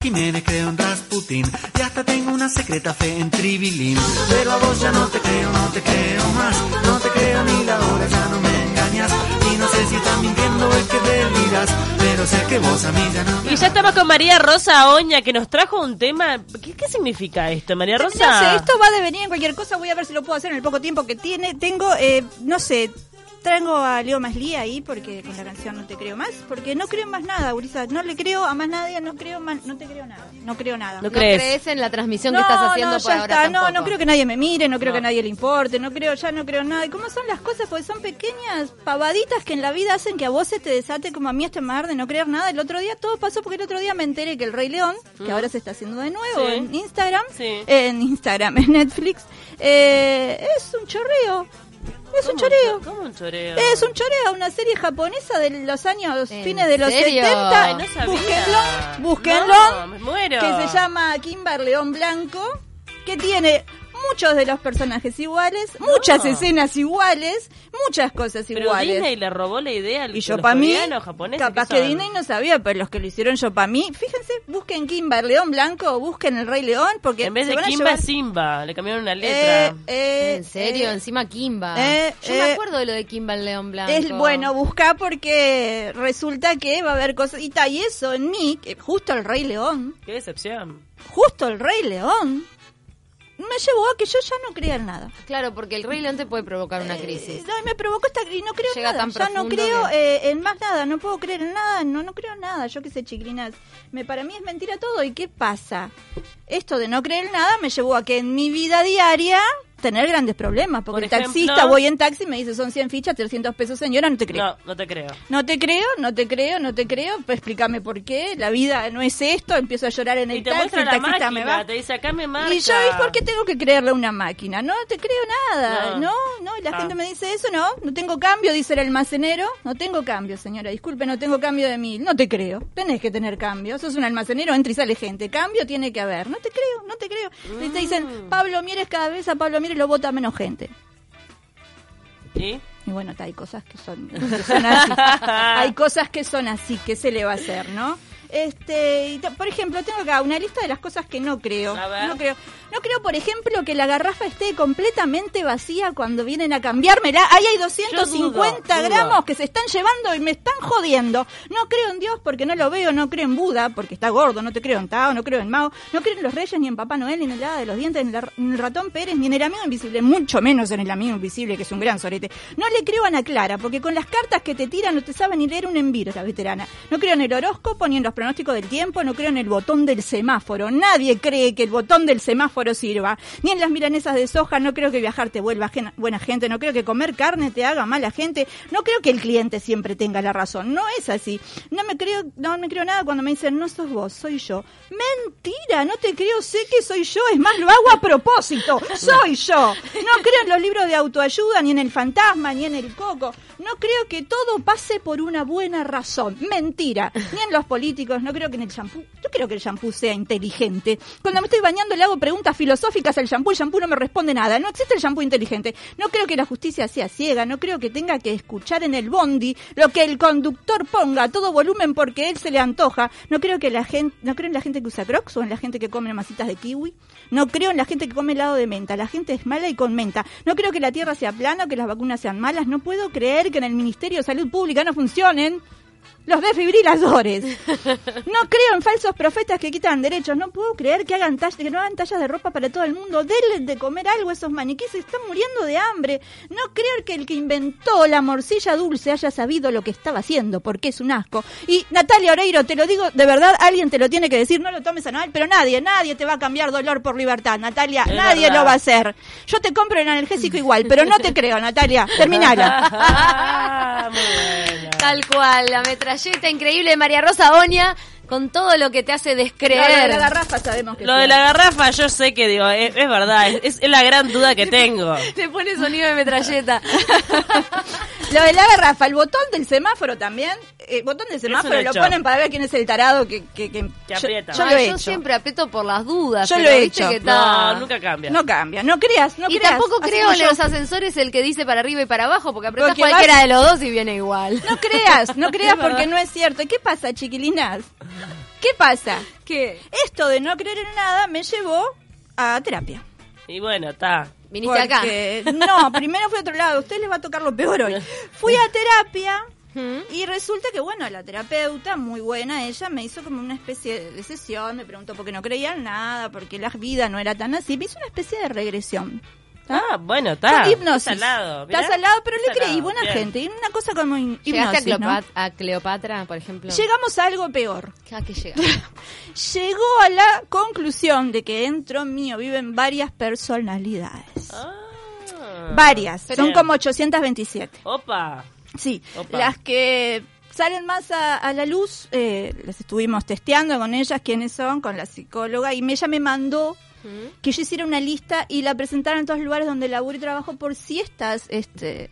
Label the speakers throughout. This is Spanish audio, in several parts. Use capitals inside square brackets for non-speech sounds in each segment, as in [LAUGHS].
Speaker 1: Jiménez creo en Rasputin y hasta tengo una secreta fe en Tribilín. Pero a vos ya no te creo, no te creo más, no te creo ni la hora, ya no me engañas. Y no sé si estás mintiendo o es que deliras, pero sé que vos a mí ya no me
Speaker 2: Y ya estamos con María Rosa Oña, que nos trajo un tema. ¿Qué, qué significa esto, María Rosa?
Speaker 3: No sé, esto va a devenir en cualquier cosa. Voy a ver si lo puedo hacer en el poco tiempo que tiene. Tengo, eh, no sé, traigo a Leo Masli ahí porque con la canción No te creo más. Porque no creo en más nada, Urisa. No le creo a más nadie, no creo más, no te creo nada. No creo nada.
Speaker 2: No
Speaker 4: ¿No
Speaker 2: crees.
Speaker 4: crees en la transmisión
Speaker 3: No,
Speaker 4: que estás haciendo
Speaker 3: no,
Speaker 4: por
Speaker 3: ya
Speaker 4: ahora
Speaker 3: está. No,
Speaker 4: tampoco?
Speaker 3: no creo que nadie me mire, no creo
Speaker 2: No.
Speaker 3: que a nadie le importe, no creo, ya no creo nada. ¿Y cómo son las cosas? Porque son pequeñas pavaditas que en la vida hacen que a vos se te desate como a mí este mar de no creer nada. El otro día todo pasó porque el otro día me enteré que el Rey León, que ahora se está haciendo de nuevo
Speaker 2: Sí.
Speaker 3: en Instagram,
Speaker 2: Sí.
Speaker 3: eh, en Instagram, [LAUGHS] en Netflix, eh, es un chorreo. Es un
Speaker 2: ¿Cómo
Speaker 3: choreo.
Speaker 2: ¿Cómo un choreo?
Speaker 3: Es un choreo, una serie japonesa de los años,
Speaker 4: ¿En
Speaker 3: fines de los
Speaker 4: serio?
Speaker 3: 70.
Speaker 2: Ay, no sabía.
Speaker 3: Búsquenlo, búsquenlo
Speaker 2: No, me muero.
Speaker 3: que se llama Kimber León Blanco, que tiene muchos de los personajes iguales, muchas escenas iguales, muchas cosas
Speaker 2: Pero
Speaker 3: iguales.
Speaker 2: Disney le robó la idea al
Speaker 3: y yo
Speaker 2: los
Speaker 3: para mí,
Speaker 2: coreanos, japoneses,
Speaker 3: capaz
Speaker 2: ¿qué
Speaker 3: que? Disney no sabía, pero los que lo hicieron yo para mí, fíjense, busquen Kimber León Blanco, busquen el Rey León, porque
Speaker 2: En vez de Kimba,
Speaker 3: llevar-
Speaker 2: Simba. Le cambiaron una
Speaker 3: Eh,
Speaker 2: letra.
Speaker 3: eh,
Speaker 4: ¿En serio?
Speaker 3: eh,
Speaker 4: Encima Kimba.
Speaker 3: eh,
Speaker 4: Yo me
Speaker 3: eh,
Speaker 4: acuerdo de lo de Kimba el León Blanco.
Speaker 3: Es bueno, busca porque resulta que va a haber cosas. Y, ta, y eso en mí, que justo el Rey León,
Speaker 2: Qué decepción.
Speaker 3: justo el Rey León, me llevó a que yo ya no crea en nada.
Speaker 4: Claro, porque el Rey León te puede provocar una crisis.
Speaker 3: Eh, no, y me provocó esta y no creo en
Speaker 4: Llega
Speaker 3: nada.
Speaker 4: tan
Speaker 3: Ya no creo
Speaker 4: que-
Speaker 3: eh, en más nada, no puedo creer en nada, no no creo en nada. Yo qué sé, chiquilinas. Me para mí es mentira todo y qué pasa? Esto de no creer en nada me llevó a que en mi vida diaria tener grandes problemas, porque
Speaker 2: Por
Speaker 3: el taxista voy en taxi y me dice son 100 fichas, 300 pesos, señora, no te creo.
Speaker 2: No, no te creo.
Speaker 3: No te creo, no te creo, no te creo. Pues explícame por qué. La vida no es esto. Empiezo a llorar en el
Speaker 2: Y te
Speaker 3: taxi, el taxista me
Speaker 2: máquina,
Speaker 3: va.
Speaker 2: te dice acá me marca.
Speaker 3: Y yo, ¿y por qué tengo que creerle a una máquina? No te creo nada.
Speaker 2: No.
Speaker 3: No, no. Y la
Speaker 2: Ah.
Speaker 3: gente me dice eso, no. No tengo cambio, dice el almacenero. No tengo cambio, señora. Disculpe, no tengo cambio de mil. No te creo. Tenés que tener cambio. Sos un almacenero, entra y sale gente. Cambio tiene que haber. No te creo, no te creo. Y te
Speaker 2: Mm.
Speaker 3: dicen, Pablo Mieres cada vez a Pablo Mieres lo vota menos gente.
Speaker 2: ¿Y?
Speaker 3: Y bueno, hay cosas que son, que son así. [LAUGHS] hay cosas que son así, que se le va a hacer, ¿no? Este, por ejemplo, tengo acá una lista de las cosas que no creo. No creo, no creo, por ejemplo, que la garrafa esté completamente vacía cuando vienen a cambiármela. Ahí hay 250
Speaker 2: dudo,
Speaker 3: gramos
Speaker 2: dudo.
Speaker 3: que se están llevando y me están jodiendo. No creo en Dios porque no lo veo, no creo en Buda porque está gordo, no te creo en Tao, no creo en Mao, no creo en los reyes, ni en Papá Noel, ni en el hada de los dientes, ni en el ratón Pérez, ni en el amigo invisible, mucho menos en el amigo invisible, que es un gran sorete. No le creo a Ana Clara, porque con las cartas que te tiran no te saben ni leer un enviro, la veterana. No creo en el horóscopo, ni en los pronósticos del tiempo, no creo en el botón del semáforo. Nadie cree que el botón del semáforo sirva. Ni en las milanesas de soja, no creo que viajar te vuelva buena gente, no creo que comer carne te haga mala gente, no creo que el cliente siempre tenga la razón. No es así. No me creo, no me creo nada cuando me dicen, no sos vos, soy yo. Mentira, no te creo, sé que soy yo, es más, lo hago a propósito, soy yo. No creo en los libros de autoayuda, ni en el fantasma, ni en el coco. No creo que todo pase por una buena razón. Mentira. Ni en los políticos, no creo que en el shampoo. Yo creo que el shampoo sea inteligente. Cuando me estoy bañando le hago preguntas filosóficas al shampoo, el shampoo no me responde nada. No existe el shampoo inteligente. No creo que la justicia sea ciega, no creo que tenga que escuchar en el bondi lo que el conductor ponga a todo volumen porque él se le antoja. No creo que la gente, no creo en la gente que usa crocs o en la gente que come masitas de kiwi. No creo en la gente que come helado de menta. La gente es mala y con menta. No creo que la tierra sea plana o que las vacunas sean malas. No puedo creer que en el Ministerio de Salud Pública no funcionen los desfibriladores. No creo en falsos profetas que quitan derechos. No puedo creer que hagan tallas, que no hagan tallas de ropa para todo el mundo. Denle de comer algo a esos maniquíes. Están muriendo de hambre. No creo que el que inventó la morcilla dulce haya sabido lo que estaba haciendo, porque es un asco. Y Natalia Oreiro, te lo digo de verdad, alguien te lo tiene que decir. No lo tomes a mal, pero nadie, nadie te va a cambiar dolor por libertad, Natalia.
Speaker 2: Es
Speaker 3: nadie
Speaker 2: verdad.
Speaker 3: lo va a hacer. Yo te compro el analgésico igual, pero no te creo, Natalia. Terminala. [LAUGHS]
Speaker 2: Muy buena.
Speaker 4: Tal cual, la metralleta increíble de María Rosa Oña, con todo lo que te hace
Speaker 3: Lo de
Speaker 4: descreer.
Speaker 3: la garrafa sabemos que
Speaker 2: Lo de la garrafa, yo sé que digo, es, es verdad, es, es la gran duda que tengo. [LAUGHS]
Speaker 4: Te pone sonido de metralleta. [LAUGHS]
Speaker 3: Lo de la garrafa, el botón del semáforo también. El botón del semáforo lo
Speaker 2: hecho.
Speaker 3: ponen para ver quién es el tarado que, que, que-
Speaker 2: Que
Speaker 3: yo-
Speaker 2: aprieta.
Speaker 3: Yo,
Speaker 4: Ah,
Speaker 3: lo he
Speaker 4: yo
Speaker 3: hecho.
Speaker 4: siempre aprieto por las dudas.
Speaker 3: Yo
Speaker 4: pero
Speaker 3: lo he
Speaker 4: viste
Speaker 3: hecho.
Speaker 4: que
Speaker 2: No, nunca cambia.
Speaker 3: No cambia, no creas, no
Speaker 4: y
Speaker 3: creas.
Speaker 4: tampoco creo
Speaker 3: que
Speaker 4: en
Speaker 3: yo-
Speaker 4: los ascensores el que dice para arriba y para abajo, porque apretás
Speaker 3: Porque
Speaker 4: cualquiera
Speaker 3: vas-
Speaker 4: de los dos y viene igual.
Speaker 3: No creas, no [LAUGHS] creas porque no es cierto. ¿Y qué pasa, chiquilinas? ¿Qué pasa?
Speaker 4: ¿Qué?
Speaker 3: Esto de no creer en nada me llevó a terapia.
Speaker 2: Y bueno, está.
Speaker 4: Viniste acá.
Speaker 3: No, primero fui a otro lado. A usted les va a tocar lo peor hoy. [LAUGHS] Fui a terapia
Speaker 4: ¿Mm?
Speaker 3: y resulta que, bueno, la terapeuta, muy buena, ella me hizo como una especie de sesión. Me preguntó por qué no creía en nada, porque la vida no era tan así. Me hizo una especie de regresión.
Speaker 2: Ah, bueno, está.
Speaker 3: Hipnosis.
Speaker 2: Está salado.
Speaker 3: Está salado, pero
Speaker 2: Está
Speaker 3: le creí, buena
Speaker 2: bien.
Speaker 3: gente. Y una cosa como
Speaker 4: ¿Llegaste a,
Speaker 3: hipnosis, ¿no?
Speaker 4: Cleopat- a Cleopatra, por ejemplo?
Speaker 3: Llegamos a algo peor.
Speaker 4: ¿A qué llega? [LAUGHS]
Speaker 3: Llegó a la conclusión de que dentro mío viven varias personalidades.
Speaker 2: Ah.
Speaker 3: Varias. Son
Speaker 2: Bien.
Speaker 3: como 827.
Speaker 2: Opa.
Speaker 3: Sí,
Speaker 2: Opa.
Speaker 3: las que salen más a, a la luz, eh, las estuvimos testeando con ellas, quiénes son, con la psicóloga, y ella me mandó que yo hiciera una lista y la presentara en todos los lugares donde laburo y trabajo por si estas este,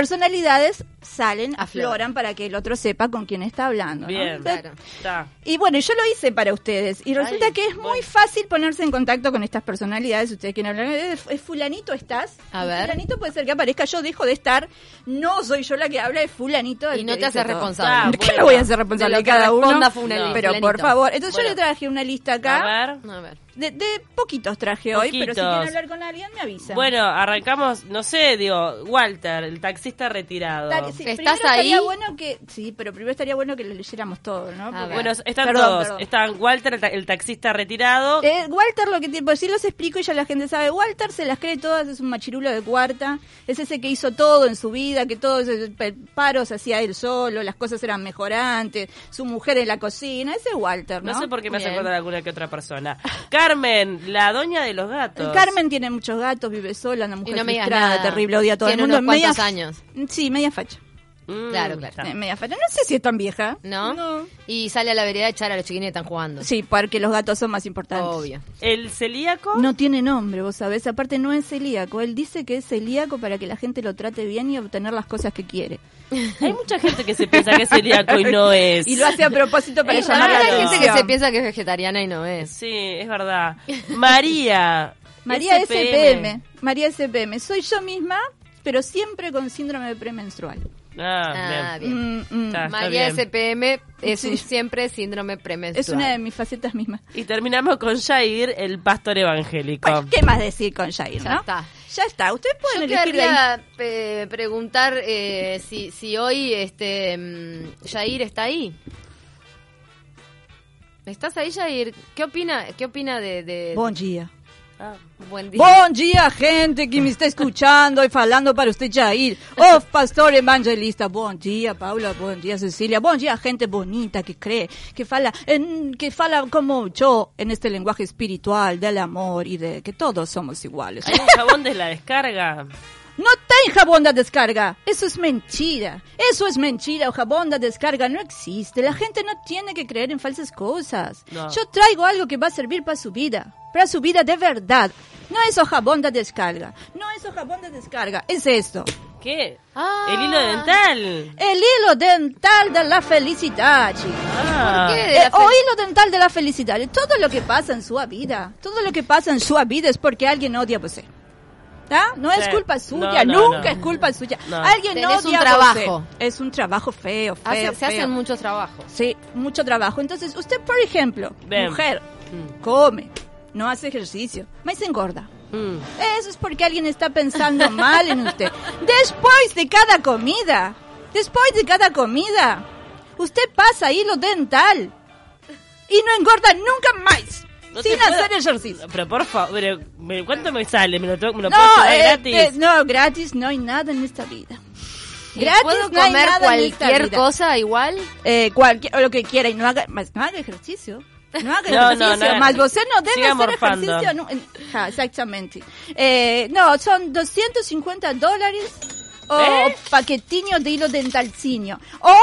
Speaker 3: personalidades salen,
Speaker 4: Afloran.
Speaker 3: para que el otro sepa con quién está hablando. ¿no?
Speaker 2: Bien.
Speaker 4: Claro.
Speaker 2: Está.
Speaker 3: Y bueno, yo lo hice para ustedes. Y resulta
Speaker 2: Ay,
Speaker 3: que es muy fácil ponerse en contacto con estas personalidades. Ustedes quieren hablar. ¿Es, es fulanito estás?
Speaker 4: A ver.
Speaker 3: Fulanito puede ser que aparezca. Yo dejo de estar. No soy yo la que habla, es fulanito.
Speaker 4: Y no te haces responsable.
Speaker 2: Ah,
Speaker 3: ¿De qué
Speaker 2: bueno.
Speaker 3: me voy a hacer responsable
Speaker 4: De
Speaker 3: de,
Speaker 4: lo que
Speaker 3: cada uno?
Speaker 4: responda fulani-
Speaker 3: Pero por
Speaker 4: fulanito.
Speaker 3: favor. Entonces
Speaker 2: Bueno.
Speaker 3: yo le traje una lista acá.
Speaker 2: A ver.
Speaker 4: A ver.
Speaker 3: De, de poquitos traje hoy, pero si quieren hablar con alguien, me avisan.
Speaker 2: Bueno, arrancamos, no sé, digo, Walter, el taxista retirado.
Speaker 3: Sí,
Speaker 4: ¿Estás ahí?
Speaker 3: bueno que sí, pero primero estaría bueno que lo leyéramos todo, ¿no? Porque-.
Speaker 2: Bueno, están
Speaker 3: Perdón,
Speaker 2: todos.
Speaker 3: perdón.
Speaker 2: Están Walter, el, ta- el taxista retirado.
Speaker 3: Eh, Walter, lo que tiene, pues sí los explico y ya la gente sabe. Walter se las cree todas, es un machirulo de cuarta. Es ese que hizo todo en su vida, que todos pe- paros hacía él solo, las cosas eran mejorantes, su mujer en la cocina. Ese es Walter, ¿no?
Speaker 2: no sé por qué me hace acordar alguna que otra persona. [LAUGHS] Carmen, la doña de los gatos.
Speaker 3: Carmen tiene muchos gatos, vive sola, una
Speaker 4: Y
Speaker 3: mujer
Speaker 4: no me digas
Speaker 3: frustrada,
Speaker 4: nada.
Speaker 3: terrible, odia a todo
Speaker 4: Tiene
Speaker 3: el mundo.
Speaker 4: unos cuantos
Speaker 3: media-
Speaker 4: años.
Speaker 3: Sí, media facha.
Speaker 2: Mm,
Speaker 4: Claro, claro.
Speaker 2: está.
Speaker 3: Media facha. No sé si es tan vieja.
Speaker 4: ¿No?
Speaker 3: No.
Speaker 4: Y sale a la vereda a echar a los chiquines que están jugando.
Speaker 3: Sí, porque los gatos son más importantes.
Speaker 4: Obvio.
Speaker 2: El celíaco.
Speaker 3: No tiene nombre, vos sabés. Aparte no es celíaco. Él dice que es celíaco para que la gente lo trate bien y obtener las cosas que quiere. [LAUGHS]
Speaker 2: Hay mucha gente que se piensa que es celíaco y no [LAUGHS] es.
Speaker 3: Y lo hace a propósito para
Speaker 4: Es
Speaker 3: llamar la
Speaker 4: verdad, hay gente que
Speaker 3: atención.
Speaker 4: se piensa que es vegetariana y no es.
Speaker 2: Sí, es verdad. María.
Speaker 3: María SPM. María SPM. Soy yo misma, pero siempre con síndrome de premenstrual.
Speaker 2: Ah,
Speaker 4: Ah,
Speaker 2: bien.
Speaker 4: bien.
Speaker 3: Mm, mm.
Speaker 2: Está.
Speaker 4: María
Speaker 2: bien.
Speaker 4: SPM es
Speaker 3: Sí.
Speaker 4: un siempre síndrome premenstrual.
Speaker 3: Es una de mis facetas mismas.
Speaker 2: Y terminamos con Jair, el pastor evangélico.
Speaker 3: Bueno, ¿qué más decir con Jair,
Speaker 4: Ya
Speaker 3: no?
Speaker 4: está.
Speaker 3: Ya está. Ustedes
Speaker 4: Yo
Speaker 3: pueden ahí.
Speaker 4: querría eh, preguntar eh, si, si hoy este mm, Jair está ahí. ¿Estás ahí, Jair? ¿Qué opina, qué opina de, de-
Speaker 3: Bom dia.
Speaker 2: Ah,
Speaker 4: buen día?
Speaker 3: Bom dia, gente que me está escuchando y falando para usted, Jair. Oh, pastor evangelista. Bom dia, Paula. Bom dia, Cecilia. Bom dia, gente bonita que cree, que fala, en, que fala como yo en este lenguaje espiritual del amor y de que todos somos iguales.
Speaker 2: ¿Hay un jabón de la descarga?
Speaker 3: No tem jabón de descarga. Eso es mentira. Eso es mentira. El jabón de descarga no existe. La gente no tiene que creer en falsas cosas.
Speaker 2: No.
Speaker 3: Yo traigo algo que va a servir para su vida. Para su vida de verdad. No es el jabón de descarga. No es el jabón de descarga. Es esto.
Speaker 2: ¿Qué?
Speaker 4: Ah.
Speaker 2: El hilo dental.
Speaker 3: El hilo dental de la felicidad.
Speaker 2: Ah.
Speaker 4: ¿Por qué? De
Speaker 3: Eh,
Speaker 4: la
Speaker 3: o hilo dental de la felicidad. Todo lo que pasa en su vida. Todo lo que pasa en su vida es porque alguien odia a usted. No es culpa suya,
Speaker 2: No, no,
Speaker 3: nunca
Speaker 2: no.
Speaker 3: es culpa suya.
Speaker 2: No.
Speaker 3: Alguien
Speaker 4: Tenés
Speaker 3: odia
Speaker 4: un trabajo.
Speaker 3: Es un trabajo feo, feo,
Speaker 4: Hace- se
Speaker 3: feo.
Speaker 4: hacen muchos trabajos.
Speaker 3: Sí, mucho trabajo. Entonces, usted, por ejemplo,
Speaker 2: Bien.
Speaker 3: mujer,
Speaker 2: Mm.
Speaker 3: come, no hace ejercicio, más se engorda.
Speaker 2: Mm.
Speaker 3: Eso es porque alguien está pensando [LAUGHS] mal en usted. Después de cada comida, después de cada comida, usted pasa hilo dental y no engorda nunca más.
Speaker 2: No
Speaker 3: sin
Speaker 2: puedo-
Speaker 3: hacer ejercicio.
Speaker 2: Pero por favor, me- ¿cuánto me sale? ¿Me lo, tengo- me lo
Speaker 3: No,
Speaker 2: puedo
Speaker 3: eh,
Speaker 2: gratis?
Speaker 3: eh, no, gratis no hay nada en esta vida.
Speaker 4: ¿Y
Speaker 3: Gratis
Speaker 4: ¿Puedo
Speaker 3: no hay
Speaker 4: comer
Speaker 3: nada en esta
Speaker 4: cualquier
Speaker 3: vida.
Speaker 4: cosa igual?
Speaker 3: Eh, cualquier, o lo que quiera y no haga, más, no haga ejercicio. No haga [LAUGHS]
Speaker 2: No,
Speaker 3: ejercicio,
Speaker 2: no, no.
Speaker 3: más usted no debe hacer
Speaker 2: morfando.
Speaker 3: ejercicio. ja, exactamente. Eh, no, son 250 dólares o
Speaker 2: ¿Eh?
Speaker 3: paquetiño de hilo dentalcinio. O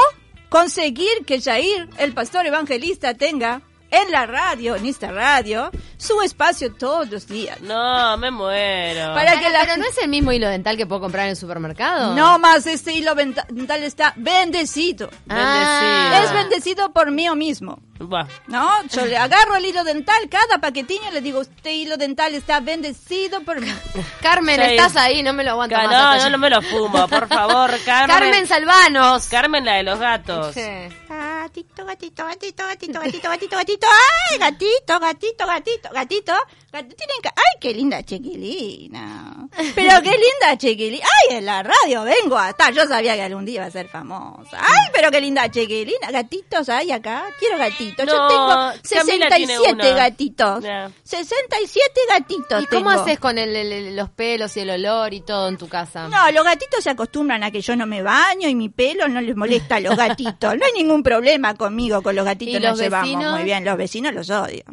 Speaker 3: conseguir que Jair, el pastor evangelista, tenga en la radio, en esta radio, su espacio todos los días.
Speaker 2: No, me muero.
Speaker 3: Para que
Speaker 4: Pero,
Speaker 3: la
Speaker 4: pero no es el mismo hilo dental que puedo comprar en el supermercado.
Speaker 3: No más este hilo dental está bendecido.
Speaker 4: Ah.
Speaker 3: Es bendecido por mí mismo.
Speaker 2: Buah.
Speaker 3: No, yo le agarro el hilo dental, cada paquetiño y le digo, usted hilo dental está bendecido por. [LAUGHS]
Speaker 4: Carmen, estás ahí, no me lo aguanto
Speaker 2: Ca-
Speaker 4: más.
Speaker 2: no, no, no me lo fumo, por favor, [LAUGHS] Carmen.
Speaker 4: Carmen Salvanos.
Speaker 2: Carmen, la de los gatos.
Speaker 4: Sí.
Speaker 3: Gato, gatito, gatito, gatito, gatito, gatito, gatito, gatito, ay, gatito, gatito, gatito, gatito, gatito, tienen ay, qué linda chiquilina, pero qué linda chiquilina, ay, en la radio vengo a estar, yo sabía que algún día iba a ser famosa, ay, pero qué linda chiquilina, gatitos hay acá, quiero gatitos, yo tengo
Speaker 2: Camila tiene
Speaker 3: 67
Speaker 2: uno.
Speaker 3: gatitos,
Speaker 2: Ya.
Speaker 3: 67 gatitos
Speaker 4: ¿Y cómo haces con el- el- el- los pelos y el olor y todo en tu casa?
Speaker 3: No, los gatitos se acostumbran a que yo no me baño y mi pelo no les molesta a los [LAUGHS] gatitos. No hay ningún problema conmigo con los gatitos,
Speaker 4: ¿Y
Speaker 3: nos
Speaker 4: los
Speaker 3: llevamos
Speaker 4: vecinos?
Speaker 3: muy bien. Los vecinos los odio.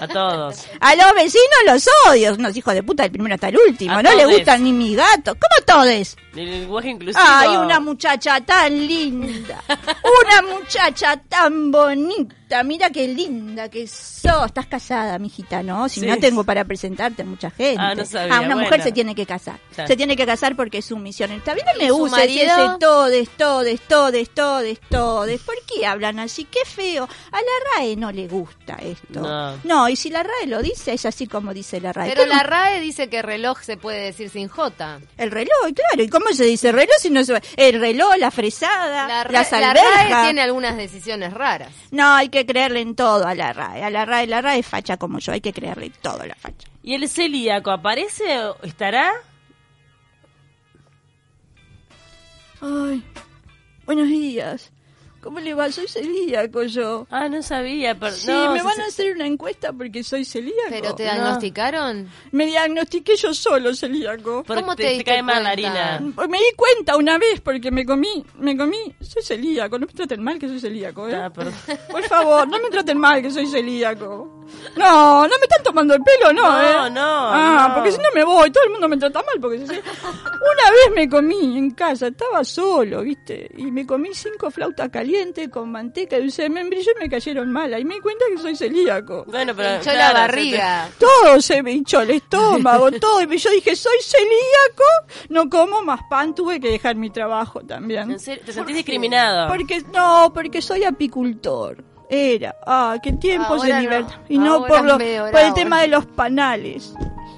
Speaker 2: A todos. [LAUGHS]
Speaker 3: A los vecinos los odio, unos hijos de puta del primero hasta el último.
Speaker 2: A
Speaker 3: no
Speaker 2: todes.
Speaker 3: gustan ni mis gatos. ¿Cómo todes?
Speaker 2: El lenguaje inclusivo.
Speaker 3: Ay, una muchacha tan linda. Una muchacha tan bonita. Mira qué linda que sos. Estás casada, mijita, ¿no? Si
Speaker 2: Sí.
Speaker 3: no tengo para presentarte a mucha gente.
Speaker 2: Ah, no sabía,
Speaker 3: Ah, una mujer se tiene que casar.
Speaker 2: Claro.
Speaker 3: Se tiene que casar porque es su misión. Está bien, no
Speaker 4: ¿Y
Speaker 3: me
Speaker 4: marido?
Speaker 3: ese todes, todes, todes, todes, todes. ¿Por qué hablan así? Qué feo. A la RAE no le gusta esto.
Speaker 2: No.
Speaker 3: y si la RAE lo dice, es así como dice la RAE.
Speaker 4: Pero la RAE dice que reloj se puede decir sin J.
Speaker 3: El reloj, claro. ¿Y cómo se dice reloj si no se El reloj, la fresada,
Speaker 4: La,
Speaker 3: las
Speaker 4: la RAE tiene algunas decisiones raras.
Speaker 3: No, hay que creerle en todo a la RAE. A la RAE, la RAE es facha como yo. Hay que creerle todo a la facha.
Speaker 2: ¿Y el celíaco aparece o estará?
Speaker 3: Ay, buenos días. ¿Cómo le va? Soy celíaco yo.
Speaker 2: Ah, no sabía. Pero,
Speaker 3: Sí,
Speaker 2: no,
Speaker 3: me
Speaker 2: se-
Speaker 3: van a hacer una encuesta porque soy celíaco.
Speaker 4: ¿Pero te
Speaker 2: No.
Speaker 4: diagnosticaron?
Speaker 3: Me diagnostiqué yo solo celíaco.
Speaker 4: ¿Cómo te
Speaker 2: cae mal la harina.
Speaker 3: Me di cuenta una vez porque me comí, me comí, soy celíaco, no me traten mal que soy celíaco, ¿eh?
Speaker 2: Ah, perdón.
Speaker 3: Por favor, no me traten mal que soy celíaco. No, no me están tomando el pelo, no,
Speaker 2: No,
Speaker 3: ¿eh?
Speaker 2: no,
Speaker 3: Ah,
Speaker 2: no.
Speaker 3: porque si no me voy, todo el mundo me trata mal porque celíaco. Una vez me comí en casa, estaba solo, ¿viste? Y me comí cinco flautas calientes con manteca y dulce de membrillo y me cayeron mal. Ahí me di cuenta que soy celíaco.
Speaker 2: Bueno, pero.
Speaker 4: Hinchó
Speaker 2: claro,
Speaker 4: la barriga.
Speaker 3: Todo se me hinchó el estómago, todo. Y yo dije, soy celíaco, no como más pan, tuve que dejar mi trabajo también.
Speaker 2: ¿En serio? ¿Te sentís discriminado?
Speaker 3: Porque, no, porque soy apicultor. Era, ah, qué tiempos de
Speaker 4: no.
Speaker 3: libertad. Y no
Speaker 4: Ahora
Speaker 3: por, lo- por el tema de los panales.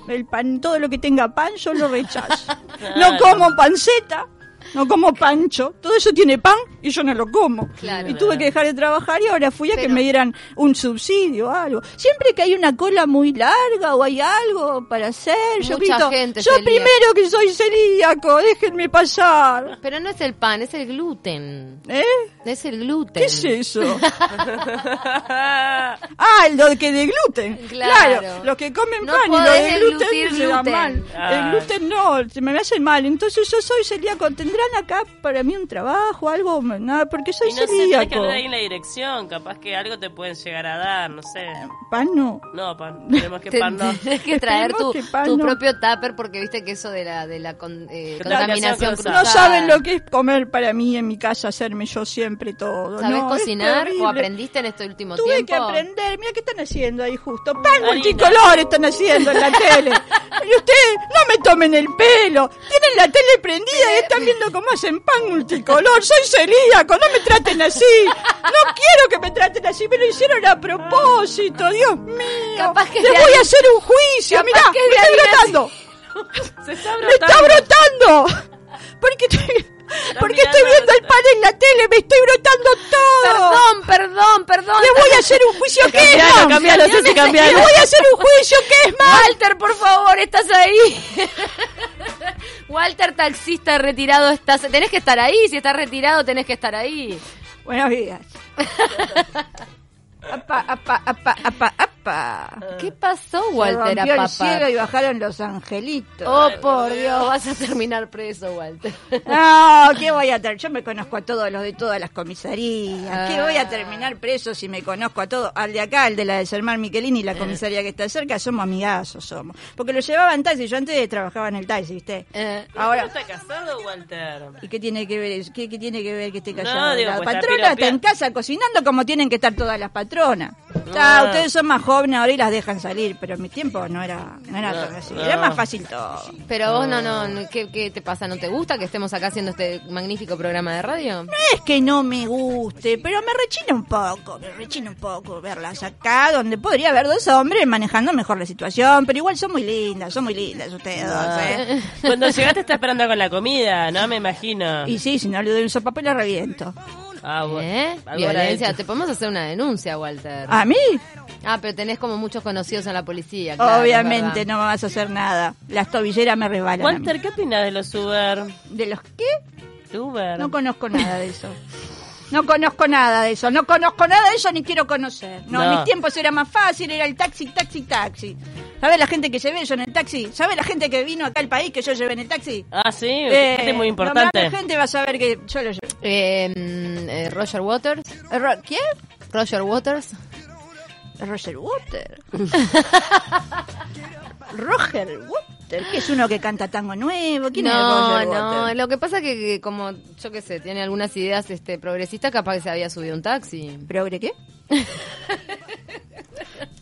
Speaker 3: El pan, todo lo que tenga pan yo lo rechazo.
Speaker 2: Claro. [LAUGHS]
Speaker 3: No como panceta, no como pancho. Todo eso tiene pan y yo no lo como.
Speaker 4: Claro.
Speaker 3: Y tuve que dejar de trabajar y ahora fui a que me dieran un subsidio o algo. Siempre que hay una cola muy larga o hay algo para hacer, yo
Speaker 4: Mucha
Speaker 3: grito,
Speaker 4: gente
Speaker 3: yo
Speaker 4: celíaca".
Speaker 3: primero que soy celíaco, déjenme pasar.
Speaker 4: Pero no es el pan, es el gluten.
Speaker 3: ¿Eh?
Speaker 4: Es el gluten.
Speaker 3: ¿Qué es eso? [LAUGHS] Ah, lo que de gluten.
Speaker 4: Claro.
Speaker 3: Claro. Los que comen
Speaker 4: No
Speaker 3: pan y lo
Speaker 4: podés
Speaker 3: de gluten se da
Speaker 4: gluten.
Speaker 3: mal.
Speaker 2: Ah.
Speaker 3: El gluten no, se me hace mal. Entonces yo soy celíaco. ¿Tendrán acá para mí un trabajo, algo? Nada, porque soy
Speaker 2: Y no sé, tenés que
Speaker 3: celíaco.
Speaker 2: hablar ahí en la dirección. Capaz que algo te pueden llegar a dar, no sé.
Speaker 3: Pan no.
Speaker 2: No, pan. Tenemos que pan no. [LAUGHS]
Speaker 4: Tenés que traer tu,
Speaker 3: Esperemos que pan
Speaker 4: tu
Speaker 3: no.
Speaker 4: propio tupper porque viste que eso de la, de la con- eh,
Speaker 2: Contaminación cruzada.
Speaker 3: No saben lo que es comer para mí en mi casa, hacerme yo siempre todo.
Speaker 4: ¿Sabés
Speaker 3: No,
Speaker 4: cocinar o aprendiste en este último
Speaker 3: Tuve
Speaker 4: tiempo?
Speaker 3: que aprender. Mira qué están haciendo ahí justo. Pan multicolor están haciendo en la tele. [LAUGHS] Y ustedes no me tomen el pelo. Tienen la tele prendida y están viendo cómo hacen pan multicolor. Soy celíaco, no me traten así. No quiero que me traten así, me lo hicieron a propósito. Dios mío.
Speaker 4: Capaz que
Speaker 3: Les
Speaker 4: de
Speaker 3: voy a hacer un juicio. Mirá,
Speaker 4: que
Speaker 3: me estoy brotando. [LAUGHS]
Speaker 2: Se está
Speaker 3: Me está brotando. Porque estoy, porque estoy viendo el pan en la tele, me estoy brotando todo.
Speaker 4: Perdón, perdón, perdón.
Speaker 3: Le voy a hacer un juicio que es más.
Speaker 2: cambialo.
Speaker 3: Le voy a hacer un juicio que es más.
Speaker 4: Walter, por favor, estás ahí. [LAUGHS] Walter, taxista retirado, estás. Tenés que estar ahí. Si estás retirado, tenés que estar ahí.
Speaker 3: Buenos días. [LAUGHS] Apa, apa, apa, apa, apa.
Speaker 4: ¿Qué pasó,
Speaker 3: Se
Speaker 4: Walter,
Speaker 3: rompió
Speaker 4: a
Speaker 3: el cielo y bajaron los angelitos.
Speaker 4: Oh, por Dios, vas a terminar preso, Walter.
Speaker 3: No, ¿qué voy a tener? Yo me conozco a todos los de todas las comisarías. ¿Qué
Speaker 4: Ah.
Speaker 3: voy a terminar preso si me conozco a todos? Al de acá, al de la de Sermar Michelini y la comisaría que está cerca, somos amigazos, somos. Porque lo llevaba en taxi, yo antes trabajaba en el taxi, ¿viste?
Speaker 4: Eh,
Speaker 3: Ahora,
Speaker 2: ¿No está casado, Walter?
Speaker 3: ¿Y qué tiene que ver eso? ¿Qué, qué tiene que ver que esté
Speaker 2: No,
Speaker 3: callado?
Speaker 2: digo,
Speaker 3: la
Speaker 2: pues está
Speaker 3: patrona está en casa cocinando como tienen que estar todas las patronas.
Speaker 2: Ah.
Speaker 3: Ah, ustedes son más jóvenes ahora y las dejan salir, pero en mi tiempo no era, no era tan así. Era más fácil todo.
Speaker 4: pero vos no, no, ¿qué, ¿qué te pasa? ¿No te gusta que estemos acá haciendo este magnífico programa de radio?
Speaker 3: No es que no me guste, pero me rechina un poco, me rechina un poco verlas acá, donde podría haber dos hombres manejando mejor la situación, pero igual son muy lindas, son muy lindas ustedes dos, ¿eh?
Speaker 2: Cuando llegaste está esperando con la comida, ¿no? Me imagino.
Speaker 3: Y sí, si no le doy un sopapel le reviento.
Speaker 2: Ah, bueno.
Speaker 4: ¿Eh? Violencia. Te podemos hacer una denuncia, Walter.
Speaker 3: ¿A mí?
Speaker 4: Ah, pero tenés como muchos conocidos en la policía. claro,
Speaker 3: Obviamente no me vas a hacer nada. Las tobilleras me resbalan.
Speaker 2: Walter, ¿qué opinas de los Uber?
Speaker 3: ¿De los qué?
Speaker 2: Uber.
Speaker 3: No conozco nada de eso. [LAUGHS] No conozco nada de eso, no conozco nada de eso ni quiero conocer. No,
Speaker 2: No.
Speaker 3: en mis tiempos era más fácil, era el taxi, taxi, taxi. ¿Sabes la gente que llevé yo en el taxi? ¿Sabes la gente que vino acá al país que yo llevé en el taxi?
Speaker 2: Ah, sí,
Speaker 3: Eh,
Speaker 2: gente muy importante.
Speaker 3: La gente va a saber que yo lo llevé.
Speaker 4: Eh, mm, eh, Roger Waters.
Speaker 3: Eh, Ro- ¿Quién?
Speaker 4: Roger Waters.
Speaker 3: Roger Water. [LAUGHS] Roger Water, que es uno que canta tango nuevo. ¿Quién es
Speaker 4: No,
Speaker 3: Roger
Speaker 4: no,
Speaker 3: Water?
Speaker 4: lo que pasa que, que como, yo qué sé, tiene algunas ideas este progresistas, capaz que se había subido un taxi.
Speaker 3: ¿Progre qué? [LAUGHS]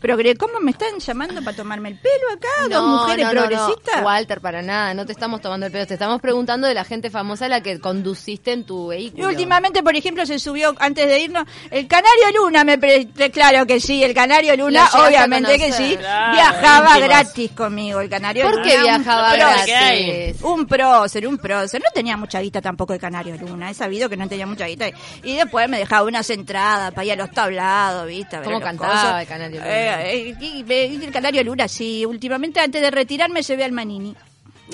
Speaker 3: ¿Progre cómo me están llamando para tomarme el pelo acá? ¿Dos mujeres
Speaker 4: no, no, no.
Speaker 3: progresistas?
Speaker 4: Walter, para nada, no te estamos tomando el pelo, te estamos preguntando de la gente famosa a la que conduciste en tu
Speaker 3: Y
Speaker 4: vehículo.
Speaker 3: últimamente, por ejemplo, se subió, antes de irnos, el Canario Luna, me pre- claro que sí, el Canario Luna, obviamente que sí,
Speaker 2: Claro,
Speaker 3: viajaba
Speaker 2: íntimos.
Speaker 3: gratis conmigo el Canario
Speaker 4: ¿Por
Speaker 3: Luna.
Speaker 4: qué
Speaker 3: un
Speaker 4: viajaba.
Speaker 2: ¿Qué hay?
Speaker 4: gratis?
Speaker 3: Un prócer, un prócer. No tenía mucha guita tampoco el Canario Luna. He sabido que no tenía mucha guita. Y después me dejaba unas entradas para ir a los tablados, ¿viste? A ver
Speaker 4: ¿Cómo cantaba
Speaker 3: cosas.
Speaker 4: el Canario Luna?
Speaker 3: Eh, y- y el Canario Luna, sí. Últimamente, antes de retirarme, llevé al Manini.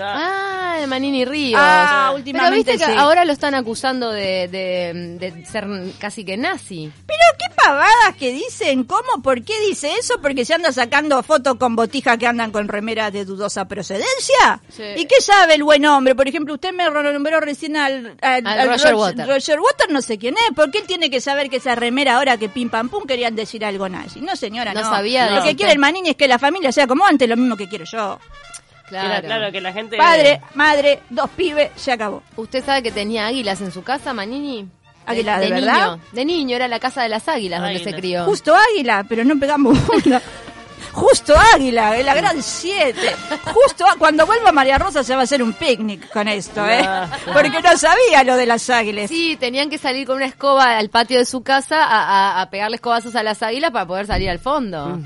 Speaker 2: Ah,
Speaker 4: de Manini Ríos.
Speaker 3: Ah,
Speaker 4: Pero
Speaker 3: últimamente
Speaker 4: viste que
Speaker 3: sí.
Speaker 4: ahora lo están acusando de, de, de ser casi que nazi.
Speaker 3: Pero qué pavadas que dicen, ¿cómo? ¿Por qué dice eso? Porque se anda sacando fotos con botijas que andan con remeras de dudosa procedencia.
Speaker 4: Sí.
Speaker 3: ¿Y qué sabe el buen hombre? Por ejemplo, usted me nombró recién al, al-
Speaker 4: Al
Speaker 3: al
Speaker 4: Roger
Speaker 3: Ro-
Speaker 4: Water.
Speaker 3: Roger Water no sé quién es. ¿Por qué él tiene que saber que esa remera ahora que pim pam pum querían decir algo nazi? No, señora,
Speaker 4: No
Speaker 3: no.
Speaker 4: sabía de
Speaker 3: Lo que quiere el Manini es que la familia sea como antes, lo mismo que quiero yo.
Speaker 4: Claro.
Speaker 2: Claro. claro, que la gente...
Speaker 3: Padre, madre, dos pibes, se acabó.
Speaker 4: ¿Usted sabe que tenía águilas en su casa, Manini?
Speaker 3: ¿Águila de verdad?
Speaker 4: niño. De niño, era la casa de las águilas donde se crió.
Speaker 3: Justo águila, pero no pegamos [LAUGHS] bola. Justo águila, en la gran 7. Justo cuando vuelva María Rosa se va a hacer un picnic con esto, ¿eh?
Speaker 2: Ah.
Speaker 3: Porque no sabía lo de las águilas.
Speaker 4: Sí, tenían que salir con una escoba al patio de su casa a, a- a pegarle escobazos a las águilas para poder salir al fondo.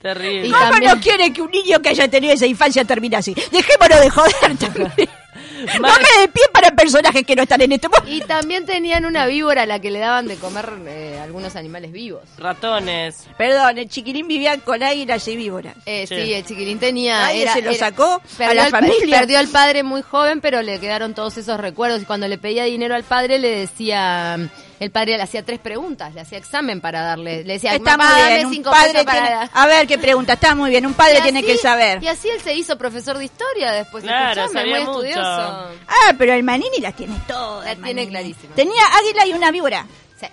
Speaker 2: Terrible.
Speaker 4: Y
Speaker 3: ¿Cómo
Speaker 4: también-
Speaker 3: no quiere que un niño que haya tenido esa infancia termine así? Dejémonos de joder también. [LAUGHS] Me de pie para personajes que no están en este mundo.
Speaker 4: Y también tenían una víbora a la que le daban de comer eh, algunos animales vivos.
Speaker 2: Ratones.
Speaker 3: Perdón, el chiquilín vivía con águilas y víboras.
Speaker 4: Eh, sí.
Speaker 2: Sí.
Speaker 4: el chiquilín tenía...
Speaker 3: Nadie
Speaker 4: era-
Speaker 3: se lo
Speaker 4: era-
Speaker 3: sacó a la
Speaker 4: al
Speaker 3: familia.
Speaker 4: Perdió al padre muy joven, pero le quedaron todos esos recuerdos. Y cuando le pedía dinero al padre, le decía... El padre le hacía tres preguntas, le hacía examen para darle... Le decía,
Speaker 3: Está muy
Speaker 4: dame
Speaker 3: bien, un
Speaker 4: cinco
Speaker 3: padre
Speaker 4: pesos para...
Speaker 3: tiene- A ver, qué pregunta, está muy bien, un padre [LAUGHS] tiene que saber.
Speaker 4: Y así él se hizo profesor de historia después.
Speaker 2: Claro,
Speaker 4: escuchame,
Speaker 2: sabía
Speaker 4: muy
Speaker 2: mucho.
Speaker 4: estudioso.
Speaker 3: Ah, pero el Manini las tiene todas.
Speaker 4: La
Speaker 3: el
Speaker 4: tiene
Speaker 3: Manini.
Speaker 4: clarísima.
Speaker 3: Tenía águila y una víbora.
Speaker 4: Sí.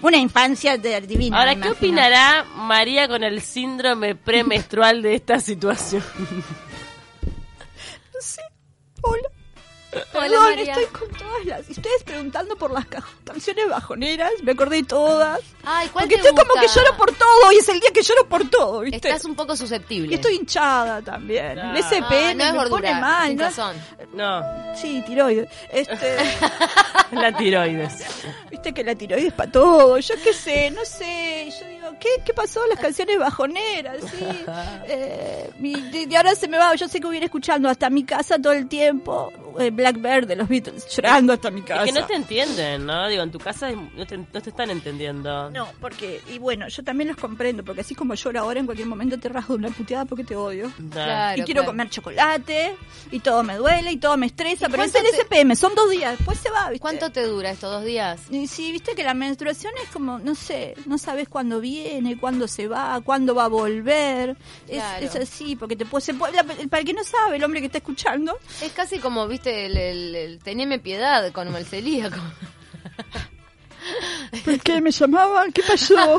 Speaker 3: Una infancia de- divina.
Speaker 2: Ahora, ¿qué opinará María con el síndrome premenstrual de esta situación? [LAUGHS]
Speaker 3: No sé. Hola.
Speaker 4: Hola,
Speaker 3: Perdón,
Speaker 4: María.
Speaker 3: estoy con todas las. Ustedes preguntando por las ca- canciones bajoneras, me acordé de todas.
Speaker 4: Ay, ¿cuál
Speaker 3: Porque
Speaker 4: te
Speaker 3: estoy como que lloro por todo y es el día que lloro por todo, ¿viste?
Speaker 4: Estás un poco susceptible.
Speaker 3: Y estoy hinchada también.
Speaker 2: Ah.
Speaker 3: El
Speaker 4: Ah, no es
Speaker 3: me
Speaker 4: gordura,
Speaker 3: pone mal, ¿no?
Speaker 4: razón.
Speaker 2: No,
Speaker 3: Sí, tiroides. Este, [LAUGHS]
Speaker 2: la tiroides.
Speaker 3: Viste que la tiroides para todo. Yo qué sé, no sé. Yo digo, ¿qué, qué pasó? Las canciones bajoneras, sí. [LAUGHS] Eh, de ahora se me va. Yo sé que voy a ir escuchando hasta mi casa todo el tiempo. Blackbird de los Beatles, llorando hasta mi casa.
Speaker 2: Es que no te entienden, ¿no? Digo, en tu casa no te, no te están entendiendo.
Speaker 3: No, porque, y bueno, yo también los comprendo, porque así como lloro ahora, en cualquier momento te rasgo de una puteada porque te odio.
Speaker 4: Claro,
Speaker 3: y quiero
Speaker 4: claro.
Speaker 3: comer chocolate, y todo me duele, y todo me estresa,
Speaker 4: ¿Y
Speaker 3: pero es el
Speaker 4: te-
Speaker 3: SPM, son dos días, después se va, ¿viste?
Speaker 4: ¿Cuánto te dura estos dos días?
Speaker 3: Y sí, viste que la menstruación es como, no sé, no sabes cuándo viene, cuándo se va, cuándo va a volver. Es,
Speaker 4: Claro.
Speaker 3: es así, porque te puede, se puede- la- para el que no sabe, el hombre que está escuchando,
Speaker 4: Es casi como, viste, el, el, el teneme piedad con el celíaco.
Speaker 3: ¿por qué me llamaban? ¿Qué pasó?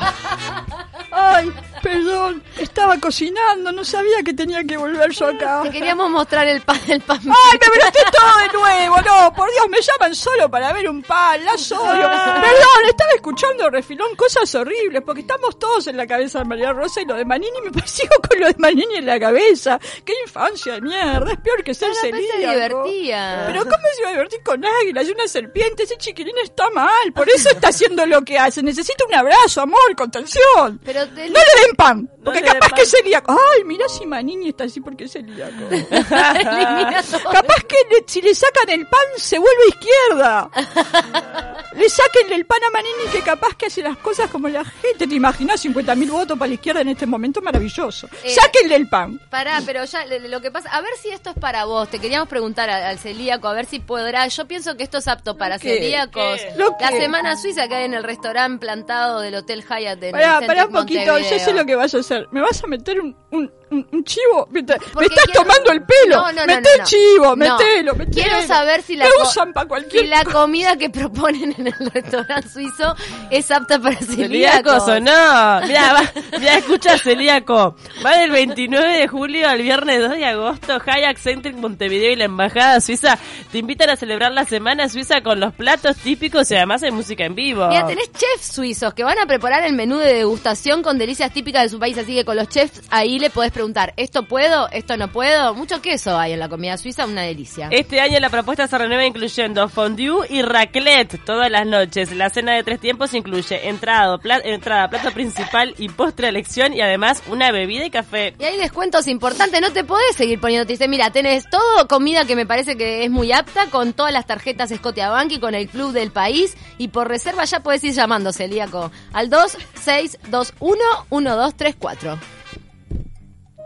Speaker 3: [LAUGHS] Ay, perdón, estaba cocinando, no sabía que tenía que volver yo acá.
Speaker 4: Te queríamos mostrar el pan, el pan.
Speaker 3: ¡Ay, me broté todo de nuevo! No, por Dios, me llaman solo para ver un pan, las odio. Perdón, estaba escuchando refilón cosas horribles, porque estamos todos en la cabeza de María Rosa y lo de Manini me [LAUGHS] persigo con lo de Manini en la cabeza. ¡Qué infancia de mierda! Es peor que ser
Speaker 4: Pero después se
Speaker 3: celíaco.
Speaker 4: divertía.
Speaker 3: Pero ¿cómo se va a divertir con águilas y una serpiente? Ese chiquilín está mal, por eso está haciendo lo que hace. Necesita un abrazo, amor, contención.
Speaker 4: Pero te-
Speaker 3: No le den pan, porque capaz que es celíaco. Ay, mira si Manini está así porque es celíaco. [LAUGHS] [LAUGHS] Capaz que le- si le sacan el pan se vuelve izquierda. [LAUGHS] le saquen el pan a Manini que capaz que hace las cosas como la gente. ¿Te imaginas 50.000 votos para la izquierda en este momento? Maravilloso.
Speaker 4: Eh,
Speaker 3: Sáquenle el pan.
Speaker 4: Pará, pero ya lo que pasa, a ver si esto es para vos. Te queríamos preguntar al, al celíaco, a ver si podrá. Yo pienso que esto es apto para
Speaker 3: ¿Qué?
Speaker 4: celíacos.
Speaker 2: ¿Qué?
Speaker 3: ¿Lo
Speaker 4: La semana suiza que hay en el restaurante plantado del Hotel Hyatt en
Speaker 3: Pará, pará un poquito, yo sé lo que vas a hacer. ¿Me vas a meter un, un, un- un chivo? Me, te- me
Speaker 4: Porque
Speaker 3: estás
Speaker 4: quiero-
Speaker 3: tomando el pelo.
Speaker 4: No, no, no,
Speaker 3: Mete
Speaker 4: no,
Speaker 3: chivo,
Speaker 4: No.
Speaker 3: metelo, metelo.
Speaker 4: Quiero saber si la,
Speaker 3: usan para cualquier
Speaker 4: si la comida que proponen en el restaurante suizo es apta para
Speaker 2: ¿Celíacos
Speaker 4: celíacos.
Speaker 2: o no? Mira, va, mira, escucha celíaco. Va del 29 de julio al viernes 2 de agosto. Hayak Centric Montevideo y la Embajada Suiza te invitan a celebrar la Semana Suiza con los platos típicos y además hay música en vivo.
Speaker 4: Mira, tenés chefs suizos que van a preparar el menú de degustación con delicias típicas de su país, así que con los chefs ahí le podés preguntar, ¿esto puedo? ¿Esto no puedo? Mucho queso hay en la comida suiza, una delicia.
Speaker 2: Este año la propuesta se renueva incluyendo fondue y raclette todas las noches. La cena de tres tiempos incluye entrada, pla- entrada, plato principal y postre elección y además una bebida y café.
Speaker 4: Y hay descuentos importantes, no te podés seguir poniendo. Te dice, mira, tenés todo comida que me parece que es muy apta, con todas las tarjetas Scotiabank y con el club del país. Y por reserva ya podés ir llamando, celíaco, al 2621-1234.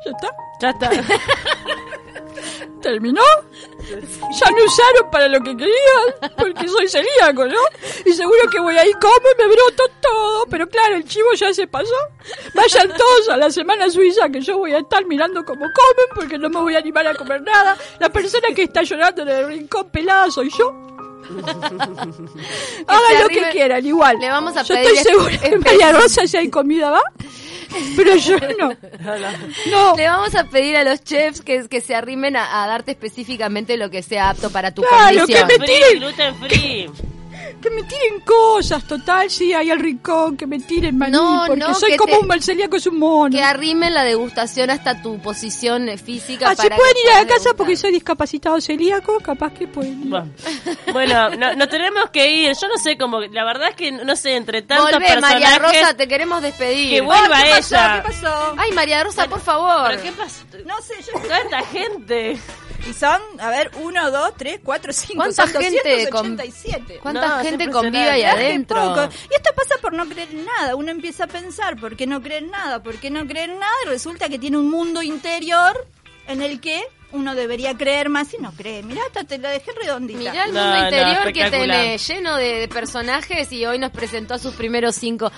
Speaker 3: ¿Ya está?
Speaker 2: Ya está. [LAUGHS]
Speaker 3: ¿Terminó? Ya me usaron para lo que querían, porque soy celíaco, ¿no? Y seguro que voy ahí, como y me broto todo. Pero claro, el chivo ya se pasó. Vayan todos a la semana suiza que yo voy a estar mirando cómo comen, porque no me voy a animar a comer nada. La persona que está llorando en el rincón pelada soy yo. [LAUGHS] Hagan lo que quieran, igual.
Speaker 4: Le vamos a
Speaker 3: yo
Speaker 4: pedir
Speaker 3: estoy segura
Speaker 4: es-
Speaker 3: que María Rosa si hay comida va, pero yo no. No.
Speaker 4: Le vamos a pedir a los chefs que, que se arrimen a, a darte específicamente lo que sea apto para tu
Speaker 3: Claro,
Speaker 4: condición.
Speaker 3: que me-
Speaker 2: Free, gluten free.
Speaker 3: Que me tiren cosas, total, sí, ahí al rincón, que me tiren maní,
Speaker 4: No,
Speaker 3: porque
Speaker 4: no,
Speaker 3: soy como
Speaker 4: te-
Speaker 3: un mal celíaco, es un mono.
Speaker 4: Que arrimen la degustación hasta tu posición eh, física.
Speaker 3: Así
Speaker 4: para
Speaker 3: pueden
Speaker 4: que
Speaker 3: ir a la casa
Speaker 4: degustar.
Speaker 3: porque soy discapacitado celíaco, capaz que pueden ir.
Speaker 2: Bueno, Bueno, no, nos tenemos que ir. Yo no sé cómo. La verdad es que no sé, entre tantos
Speaker 4: Volvé,
Speaker 2: personajes.
Speaker 4: María Rosa, te queremos despedir.
Speaker 2: Que vuelva
Speaker 3: ¿Qué pasó? ¿Qué pasó?
Speaker 4: Ay, María Rosa, por favor.
Speaker 2: ¿Pero qué pasa?
Speaker 3: No sé, yo...
Speaker 2: Toda esta gente.
Speaker 3: Y son, a ver, uno, dos, tres, cuatro, cinco,
Speaker 4: ¿Cuánta
Speaker 3: son
Speaker 4: gente con-
Speaker 3: 287.
Speaker 4: ¿Cuánta
Speaker 2: No,
Speaker 4: gente convive ahí adentro?
Speaker 3: poco. Y esto pasa por no creer en nada. Uno empieza a pensar, ¿por qué no creer en nada? ¿Por qué no creer en nada? Y resulta que tiene un mundo interior en el que uno debería creer más y no cree. Mirá, hasta te lo dejé redondita.
Speaker 4: Mirá el mundo
Speaker 2: no,
Speaker 4: interior que tiene lleno de, de personajes y hoy nos presentó a sus primeros cinco.